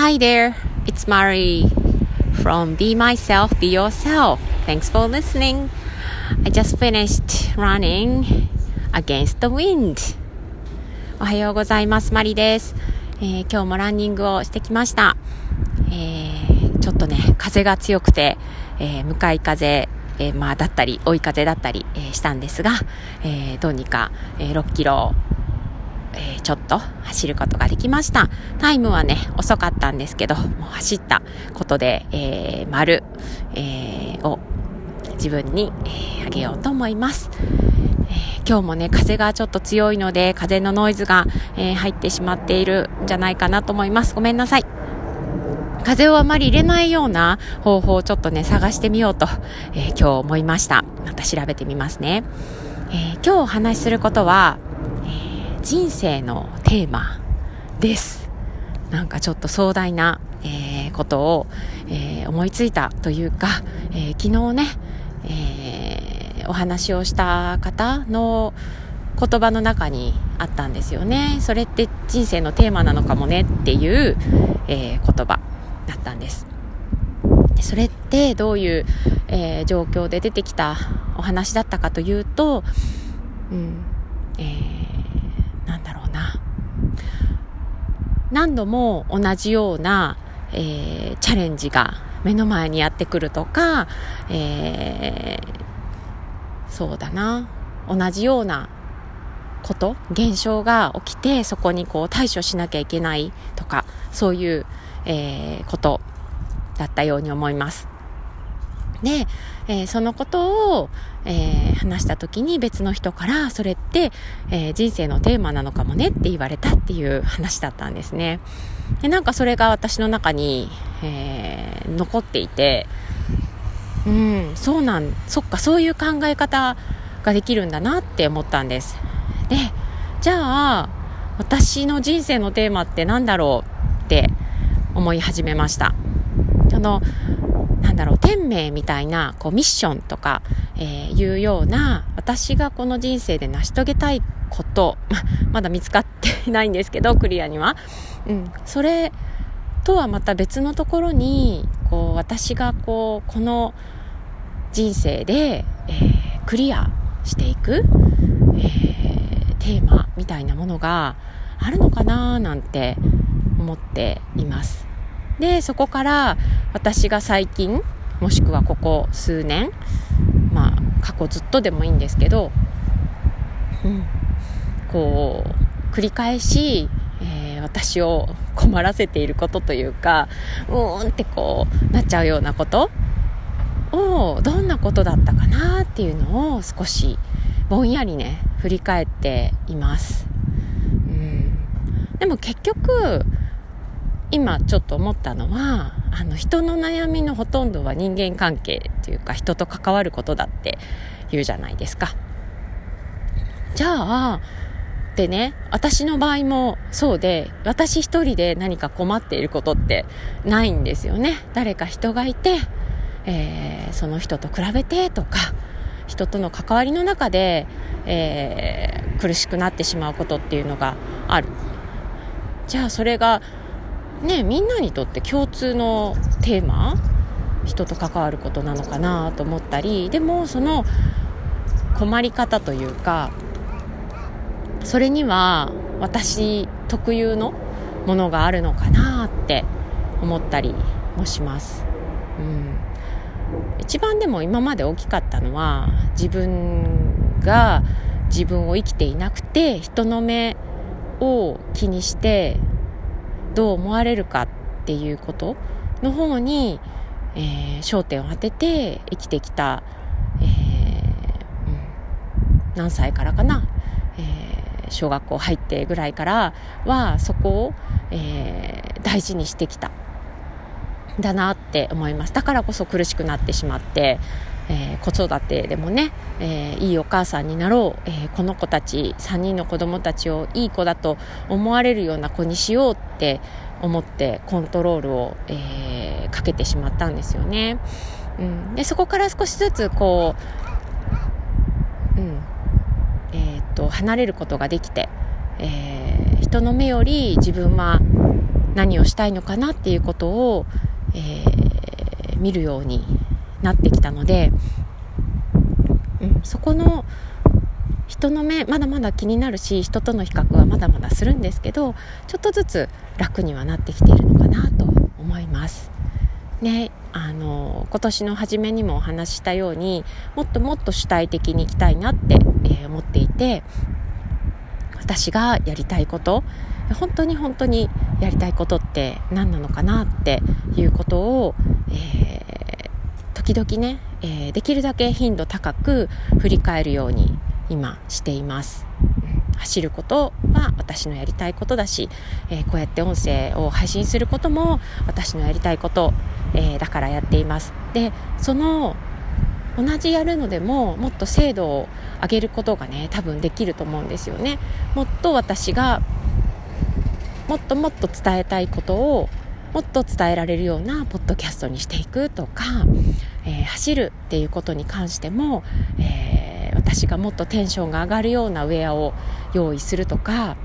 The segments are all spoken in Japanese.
Hi there, it's Mari from Be Myself, Be Yourself. Thanks for listening. I just finished running against the wind. おはようございます。マリです、えー、今日もランニングをしてきました。えー、ちょっとね、風が強くて、えー、向かい風、えまあ、だったり、追い風だったり、えしたんですが、えどうにか、え6キロえー、ちょっと走ることができました。タイムはね、遅かったんですけど、もう走ったことで、えー、丸、えー、を自分に、え、あげようと思います。え、今日もね、風がちょっと強いので、風のノイズが、え、入ってしまっているんじゃないかなと思います。ごめんなさい。風をあまり入れないような方法をちょっとね、探してみようと、え、今日思いました。また調べてみますね。え、今日お話しすることは、人生のテーマです。なんかちょっと壮大な、えー、ことを、えー、思いついたというか、えー、昨日ね、えお話をした方の言葉の中にあったんですよね。それって人生のテーマなのかもねっていう、え言葉だったんです。でそれってどういう、え状況で出てきたお話だったかというと、うんえー何度も同じような、えー、チャレンジが目の前にやってくるとか、えー、そうだな同じようなこと現象が起きてそこにこう対処しなきゃいけないとかそういう、えー、ことだったように思います。で、えー、そのことを、えー、話した時に別の人からそれって、えー、人生のテーマなのかもねって言われたっていう話だったんですね。でなんかそれが私の中に、え残っていてうんそうなんそっかそういう考え方ができるんだなって思ったんです。でじゃあ私の人生のテーマって何だろうって思い始めました。そのだろう、天命みたいな、こう、ミッションとか、えー、いうような、私がこの人生で成し遂げたいこと、ま、まだ見つかっていないんですけど、クリアには。うん、それとはまた別のところに、こう、私がこう、この人生で、えー、クリアしていく、えー、テーマみたいなものがあるのかななんて思っています。で、そこから私が最近、もしくはここ数年、まあ、過去ずっとでもいいんですけど、うん、こう、繰り返し、えー、私を困らせていることというか、うーんってこう、なっちゃうようなことを、どんなことだったかなっていうのを少し、ぼんやりね、振り返っています。うん、でも結局、今ちょっと思ったのはあの人の悩みのほとんどは人間関係というか人と関わることだって言うじゃないですか。じゃあでね私の場合もそうで私一人で何か困っていることってないんですよね。誰か人がいて、えー、その人と比べてとか人との関わりの中で、えー、苦しくなってしまうことっていうのがある。じゃあそれがねみんなにとって共通のテーマ人と関わることなのかなと思ったりでもその困り方というかそれには私特有のものがあるのかなって思ったりもします、うん、一番でも今まで大きかったのは自分が自分を生きていなくて人の目を気にしてどう思われるかっていうことの方に、えー、焦点を当てて生きてきた、えーうん、何歳からかな、えー、小学校入ってぐらいからはそこを、えー、大事にしてきた。だなって思います。だからこそ苦しくなってしまってえー、子育てでもね、えー、いいお母さんになろう、えー、この子たち3人の子供たちをいい子だと思われるような子にしようって思ってコントロールを、えかけてしまったんですよね。うん、でそこから少しずつこう、うんえーと、と離れることができて、え人の目より自分は何をしたいのかなっていうことを、えー、見るようになってきたので、うん、そこの人の目まだまだ気になるし人との比較はまだまだするんですけどちょっとずつ楽にはなってきているのかなと思います。ね、あの今年の初めにもお話ししたようにもっともっと主体的にいきたいなって、えー、思っていて私がやりたいこと本当に本当にやりたいことって何なのかなっていうことを、えー、時々ね、えー、できるだけ頻度高く振り返るように今しています。走ることは私のやりたいことだし、えー、こうやって音声を配信することも私のやりたいこと、えー、だからやっています。でその同じやるのでももっと精度を上げることがね多分できると思うんですよね。もっと私がもっともっと伝えたいことをもっと伝えられるようなポッドキャストにしていくとか、えー、走るっていうことに関しても、えー、私がもっとテンションが上がるようなウェアを用意するとか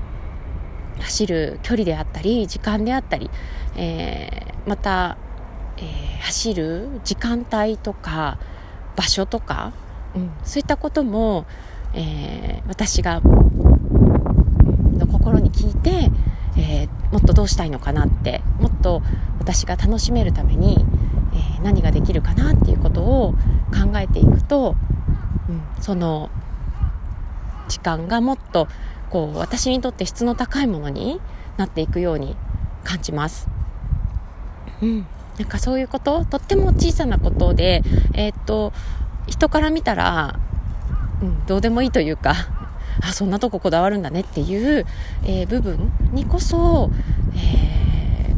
走る距離であったり時間であったり、えー、また、えー、走る時間帯とか場所とか、うん、そういったことも、えー、私がの心に聞いて、えー、もっとどうしたいのかなってもっと私が楽しめるために、えー、何ができるかなっていうことを考えていくと、うん、その時間がもっとこう私にとって質の高いものになっていくように感じます。うん、なんかそういうこととっても小さなことで、えー、っと人から見たら、うん、どうでもいいというかあそんなとここだわるんだねっていう、えー、部分にこそ、えー、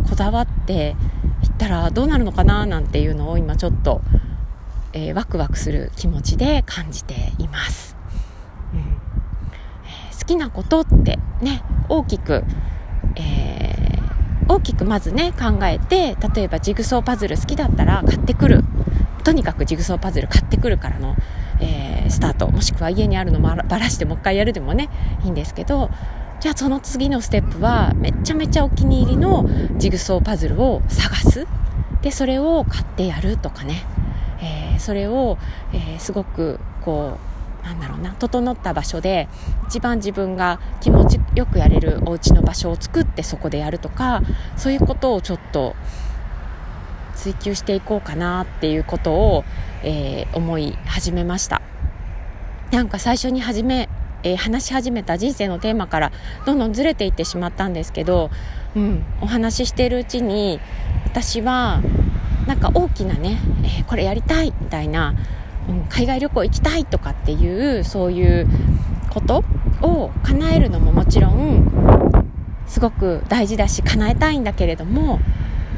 こだわっていったらどうなるのかななんていうのを今ちょっと、えー、ワクワクする気持ちで感じています、うん。えー、好きなことってね大きく、えー、大きくまずね考えて例えばジグソーパズル好きだったら買ってくる。とにかくジグソーパズル買ってくるからの、えー、スタート。もしくは家にあるのもばらしてもう一回やるでもねいいんですけどじゃあその次のステップはめちゃめちゃお気に入りのジグソーパズルを探す。でそれを買ってやるとかね、えー、それを、えー、すごくこうなんだろうな整った場所で一番自分が気持ちよくやれるお家の場所を作ってそこでやるとかそういうことをちょっと追求していこうかなっていうことを、えー、思い始めました。なんか最初に始め、えー、話し始めた人生のテーマからどんどんずれていってしまったんですけど、うん、お話ししているうちに私はなんか大きなね、えー、これやりたいみたいな、うん、海外旅行行きたいとかっていうそういうことを叶えるのももちろんすごく大事だし叶えたいんだけれども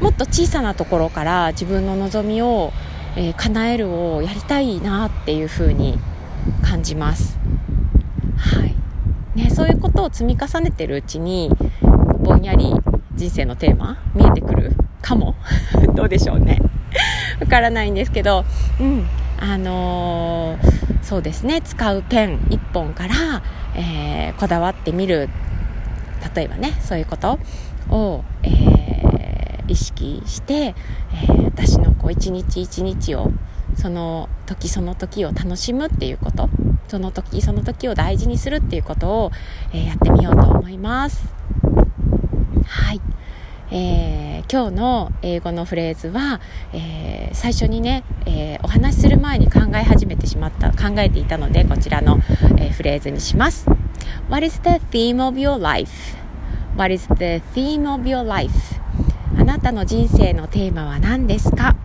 もっと小さなところから自分の望みを、えー、叶えるをやりたいなっていうふうに感じます。はい。ね、そういうことを積み重ねてるうちにぼんやり人生のテーマ見えてくる？かも？どうでしょうね。わからないんですけど、うん。あのー、そうですね。使うペン1本から、えー、こだわってみる。例えばねそういうことを、えー意識して、え、私のこう一日一日をその時その時を楽しむっていうこと。その時その時を大事にするっていうことを、えー、やってみようと思いますはい、えー、今日の英語のフレーズは、えー、最初にね、えお話しする前に考え始めてしまった考えていたのでこちらの、えフレーズにします What is the theme of your life? What is the theme of your life? あなたの人生のテーマは何ですか、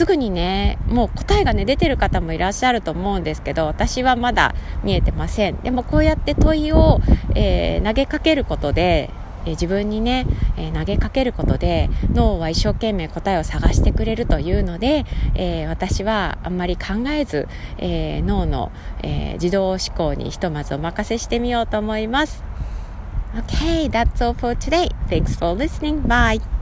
すぐにねもう答えがね出てる方もいらっしゃると思うんですけど私はまだ見えてませんでもこうやって問いを、えー、投げかけることでえ自分にね、え、投げかけることで脳は一生懸命答えを探してくれるというので、えー、私はあんまり考えず、えー、脳の、え自動思考にひとまずお任せしてみようと思います。Okay, that's all for today. Thanks for listening. Bye.